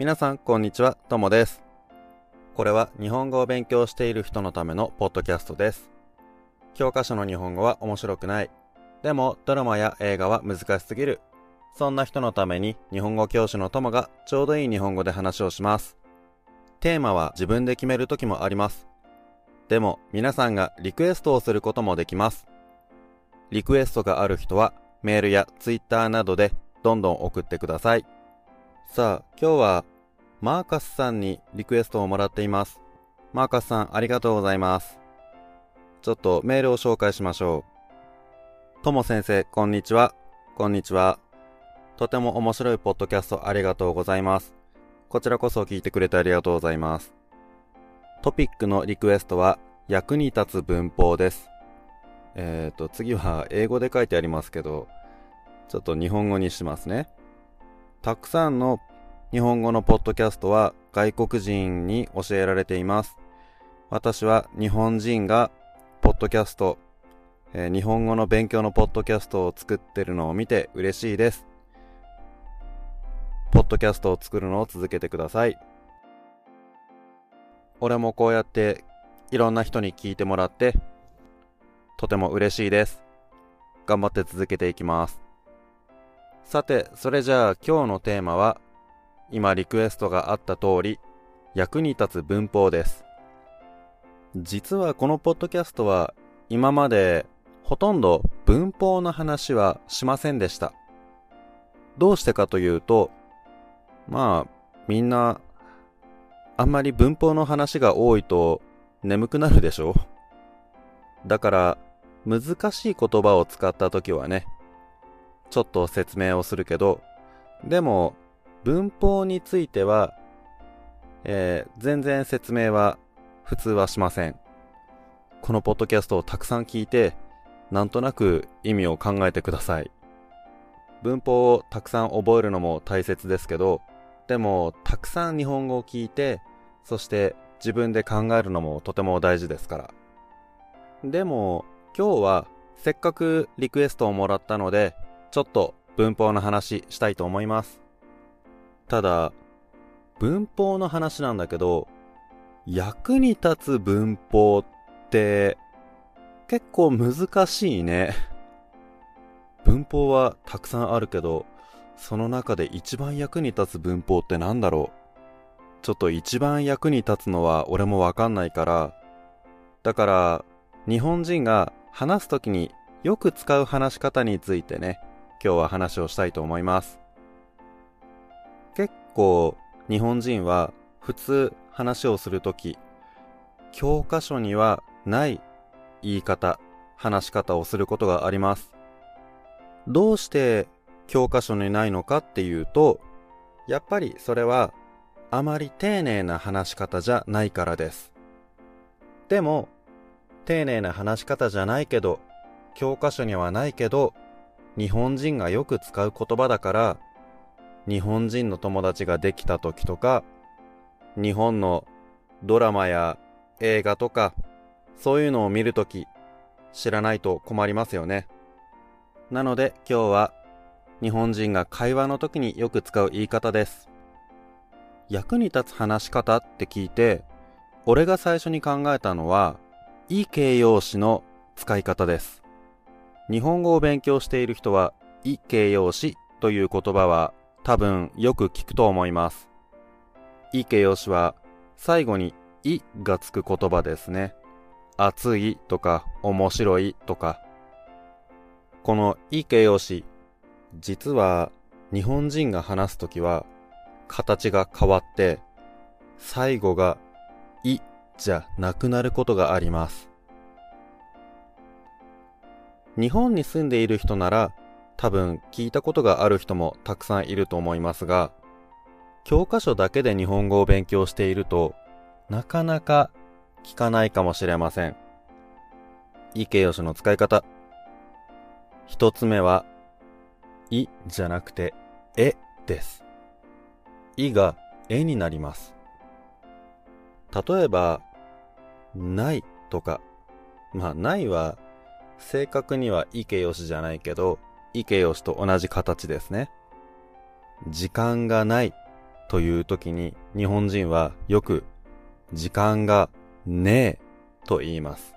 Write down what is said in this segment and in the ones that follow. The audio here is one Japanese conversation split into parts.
皆さん、こんにちは。ともです。これは日本語を勉強している人のためのポッドキャストです。教科書の日本語は面白くない。でも、ドラマや映画は難しすぎる。そんな人のために日本語教師のともがちょうどいい日本語で話をします。テーマは自分で決める時もあります。でも、皆さんがリクエストをすることもできます。リクエストがある人はメールやツイッターなどでどんどん送ってください。さあ、今日はマーカスさんにリクエストをもらっています。マーカスさん、ありがとうございます。ちょっとメールを紹介しましょう。とも先生、こんにちは。こんにちは。とても面白いポッドキャストありがとうございます。こちらこそ聞いてくれてありがとうございます。トピックのリクエストは、役に立つ文法です。えっ、ー、と、次は英語で書いてありますけど、ちょっと日本語にしますね。たくさんの日本語のポッドキャストは外国人に教えられています。私は日本人がポッドキャスト、えー、日本語の勉強のポッドキャストを作ってるのを見て嬉しいです。ポッドキャストを作るのを続けてください。俺もこうやっていろんな人に聞いてもらってとても嬉しいです。頑張って続けていきます。さて、それじゃあ今日のテーマは今リクエストがあった通り、役に立つ文法です。実はこのポッドキャストは今までほとんど文法の話はしませんでした。どうしてかというと、まあ、みんな、あんまり文法の話が多いと眠くなるでしょだから、難しい言葉を使った時はね、ちょっと説明をするけど、でも、文法については、えー、全然説明は普通はしません。このポッドキャストをたくさん聞いて、なんとなく意味を考えてください。文法をたくさん覚えるのも大切ですけど、でも、たくさん日本語を聞いて、そして自分で考えるのもとても大事ですから。でも、今日はせっかくリクエストをもらったので、ちょっと文法の話したいと思います。ただ、文法の話なんだけど、役に立つ文法って結構難しいね。文法はたくさんあるけど、その中で一番役に立つ文法って何だろうちょっと一番役に立つのは俺もわかんないから、だから日本人が話すときによく使う話し方についてね、今日は話をしたいと思います。結構日本人は普通話をするとき、教科書にはない言い方、話し方をすることがあります。どうして教科書にないのかっていうと、やっぱりそれはあまり丁寧な話し方じゃないからです。でも、丁寧な話し方じゃないけど、教科書にはないけど、日本人がよく使う言葉だから、日本人の友達ができた時とか、日本のドラマや映画とか、そういうのを見るとき、知らないと困りますよね。なので今日は日本人が会話の時によく使う言い方です。役に立つ話し方って聞いて、俺が最初に考えたのは、いい形容詞の使い方です。日本語を勉強している人は、い形容詞という言葉は多分よく聞くと思います。い形容詞は最後にいがつく言葉ですね。熱いとか面白いとか。このい形容詞、実は日本人が話すときは形が変わって最後がいじゃなくなることがあります。日本に住んでいる人なら多分聞いたことがある人もたくさんいると思いますが、教科書だけで日本語を勉強していると、なかなか聞かないかもしれません。い形容詞の使い方。一つ目は、いじゃなくて、えです。いがえになります。例えば、ないとか、まあ、ないは、正確にはい形容詞じゃないけど、い形容詞と同じ形ですね。時間がないという時に日本人はよく時間がねえと言います。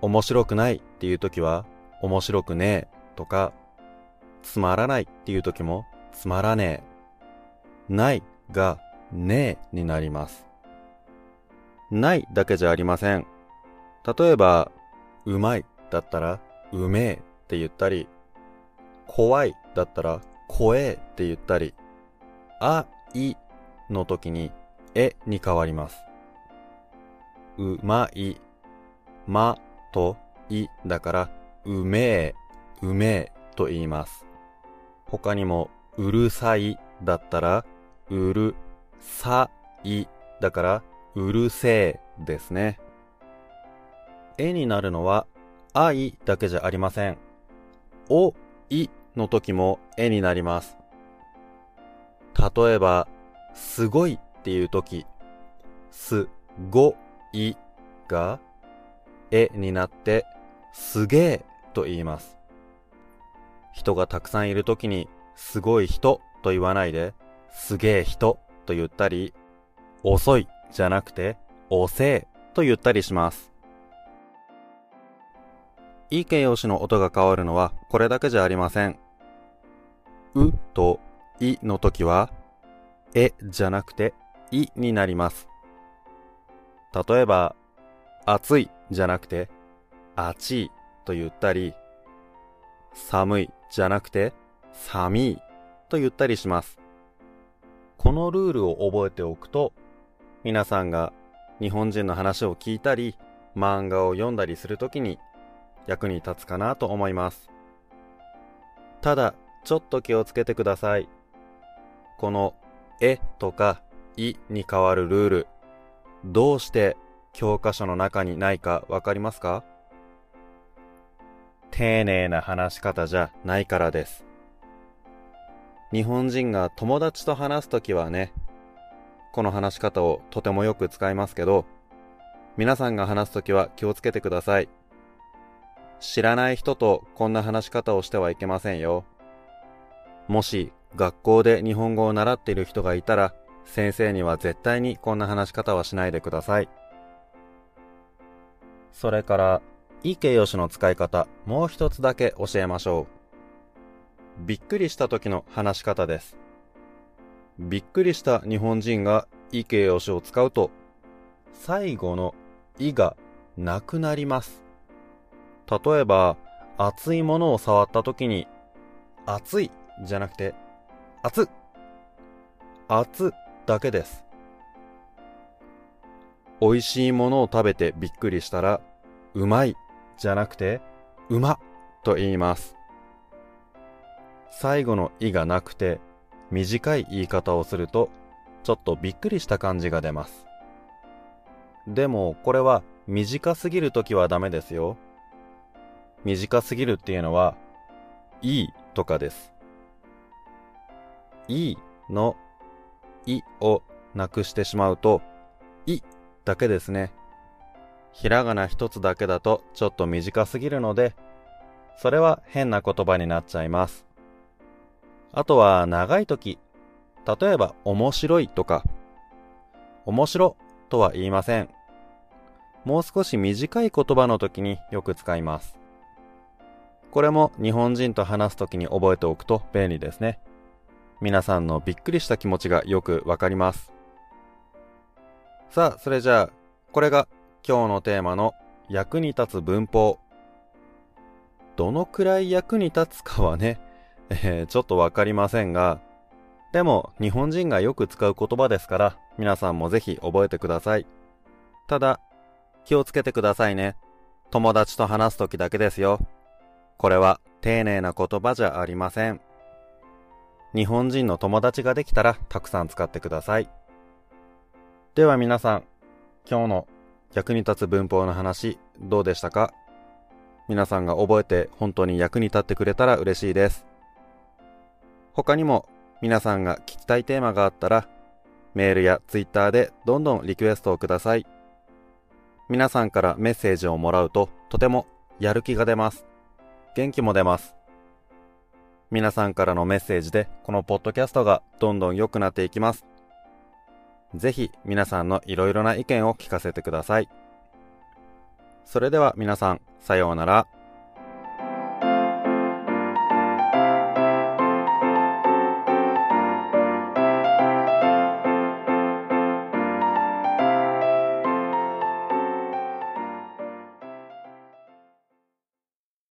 面白くないっていう時は面白くねえとかつまらないっていう時もつまらねえ。ないがねえになります。ないだけじゃありません。例えば、うまいだったら、うめえって言ったり、怖いだったら、怖えって言ったり、あ、いの時に、えに変わります。うまい、まといだから、うめえ、うめえと言います。他にも、うるさいだったら、うるさいだから、うるせえですね。えになるのは、あいだけじゃありません。お、いの時もえになります。例えば、すごいっていう時、すごいが、えになって、すげえと言います。人がたくさんいる時に、すごい人と言わないで、すげえ人と言ったり、遅いじゃなくて、おせえと言ったりします。いい形容詞の音が変わるのはこれだけじゃありません。うといの時は、えじゃなくて、いになります。例えば、暑いじゃなくて、あちいと言ったり、寒いじゃなくて、寒いと言ったりします。このルールを覚えておくと、皆さんが日本人の話を聞いたり、漫画を読んだりするときに役に立つかなと思います。ただ、ちょっと気をつけてください。この、えとか、いに変わるルール、どうして教科書の中にないかわかりますか？丁寧な話し方じゃないからです。日本人が友達と話すときはね、この話し方をとてもよく使いますけど、皆さんが話すときは気をつけてください。知らない人とこんな話し方をしてはいけませんよ。もし学校で日本語を習っている人がいたら、先生には絶対にこんな話し方はしないでください。それから、いい形容詞の使い方、もう一つだけ教えましょう。びっくりした時の話し方です。びっくりした日本人がい形容詞を使うと、最後のいがなくなります。例えば、熱いものを触った時に、熱いじゃなくて、熱熱だけです。美味しいものを食べてびっくりしたら、うまいじゃなくて、うまと言います。最後のいがなくて、短い言い方をすると、ちょっとびっくりした感じが出ます。でも、これは短すぎるときはダメですよ。短すぎるっていうのは、いいとかです。いいのいをなくしてしまうと、いだけですね。ひらがな一つだけだとちょっと短すぎるので、それは変な言葉になっちゃいます。あとは長い時、例えば面白いとか、面白とは言いません。もう少し短い言葉の時によく使います。これも日本人と話す時に覚えておくと便利ですね。皆さんのびっくりした気持ちがよくわかります。さあ、それじゃあ、これが今日のテーマの役に立つ文法。どのくらい役に立つかはね、えー、ちょっとわかりませんが、でも日本人がよく使う言葉ですから、皆さんもぜひ覚えてください。ただ、気をつけてくださいね。友達と話すときだけですよ。これは丁寧な言葉じゃありません。日本人の友達ができたらたくさん使ってください。では皆さん、今日の役に立つ文法の話どうでしたか？皆さんが覚えて本当に役に立ってくれたら嬉しいです。他にも皆さんが聞きたいテーマがあったら、メールやツイッターでどんどんリクエストをください。皆さんからメッセージをもらうととてもやる気が出ます。元気も出ます。皆さんからのメッセージでこのポッドキャストがどんどん良くなっていきます。ぜひ皆さんのいろいろな意見を聞かせてください。それでは皆さん、さようなら。